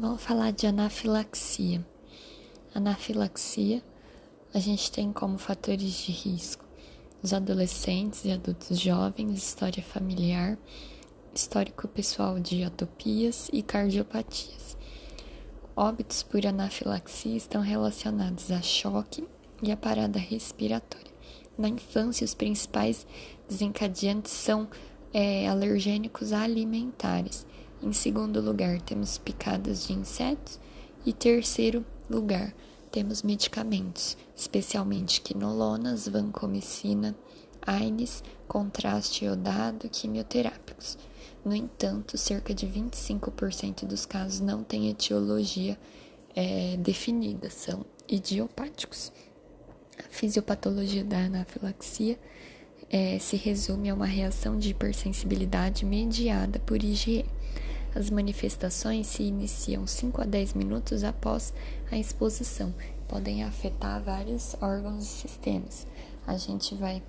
Vamos falar de anafilaxia. Anafilaxia, a gente tem como fatores de risco os adolescentes e adultos jovens, história familiar, histórico pessoal de atopias e cardiopatias. Óbitos por anafilaxia estão relacionados a choque e a parada respiratória. Na infância, os principais desencadeantes são é, alergênicos alimentares em segundo lugar, temos picadas de insetos. E terceiro lugar, temos medicamentos, especialmente quinolonas, vancomicina, AINES, contraste iodado, quimioterápicos. No entanto, cerca de 25% dos casos não têm etiologia é, definida, são idiopáticos. A fisiopatologia da anafilaxia é, se resume a uma reação de hipersensibilidade mediada por IgE. As manifestações se iniciam 5 a 10 minutos após a exposição. Podem afetar vários órgãos e sistemas. A gente vai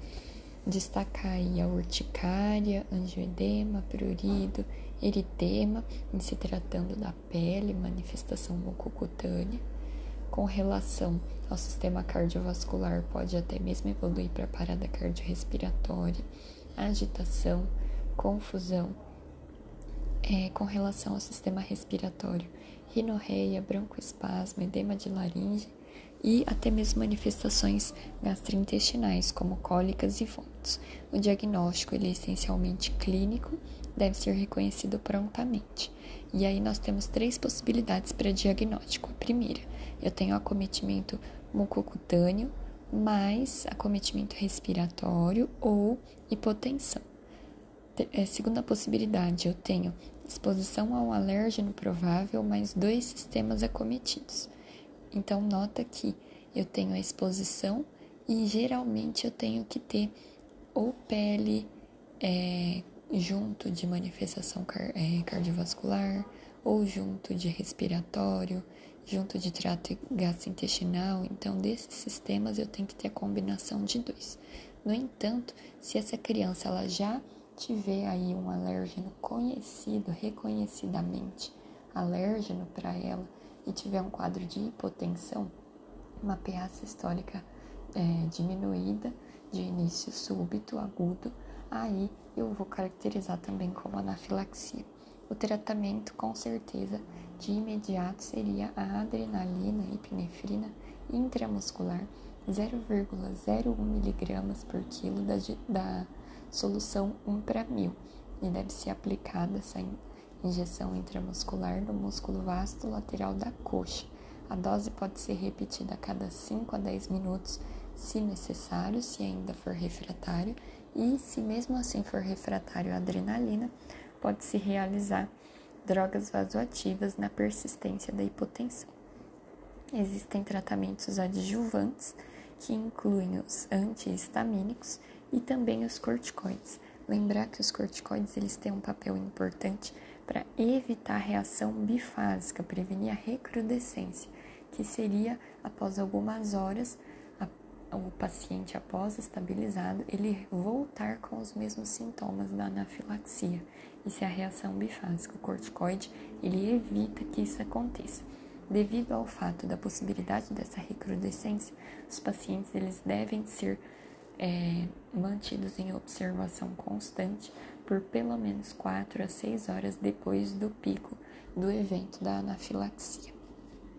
destacar aí a urticária, angioedema, prurido, eritema, em se tratando da pele, manifestação mucocutânea. Com relação ao sistema cardiovascular, pode até mesmo evoluir para parada cardiorrespiratória, agitação, confusão, é, com relação ao sistema respiratório, rinorreia, broncoespasmo, edema de laringe e até mesmo manifestações gastrointestinais, como cólicas e vômitos. O diagnóstico ele é essencialmente clínico, deve ser reconhecido prontamente. E aí nós temos três possibilidades para diagnóstico. A primeira, eu tenho acometimento mucocutâneo, mais acometimento respiratório ou hipotensão. É, segunda possibilidade, eu tenho exposição a um alérgeno provável mais dois sistemas acometidos. Então, nota que eu tenho a exposição e geralmente eu tenho que ter ou pele é, junto de manifestação car é, cardiovascular, ou junto de respiratório, junto de trato gastrointestinal. Então, desses sistemas eu tenho que ter a combinação de dois. No entanto, se essa criança ela já tiver aí um alérgeno conhecido, reconhecidamente alérgeno para ela, e tiver um quadro de hipotensão, uma PA sistólica é, diminuída, de início súbito, agudo, aí eu vou caracterizar também como anafilaxia. O tratamento, com certeza, de imediato seria a adrenalina e epinefrina intramuscular 0,01 miligramas por quilo da, da solução 1 para 1000 e deve ser aplicada essa injeção intramuscular no músculo vasto lateral da coxa. A dose pode ser repetida a cada 5 a 10 minutos, se necessário, se ainda for refratário, e se mesmo assim for refratário à adrenalina, pode-se realizar drogas vasoativas na persistência da hipotensão. Existem tratamentos adjuvantes que incluem os antihistamínicos e também os corticoides. Lembrar que os corticoides eles têm um papel importante para evitar a reação bifásica, prevenir a recrudescência, que seria após algumas horas o paciente após estabilizado ele voltar com os mesmos sintomas da anafilaxia. Isso é a reação bifásica. O corticoide ele evita que isso aconteça. Devido ao fato da possibilidade dessa recrudescência, os pacientes eles devem ser é, mantidos em observação constante por pelo menos 4 a 6 horas depois do pico do evento da anafilaxia.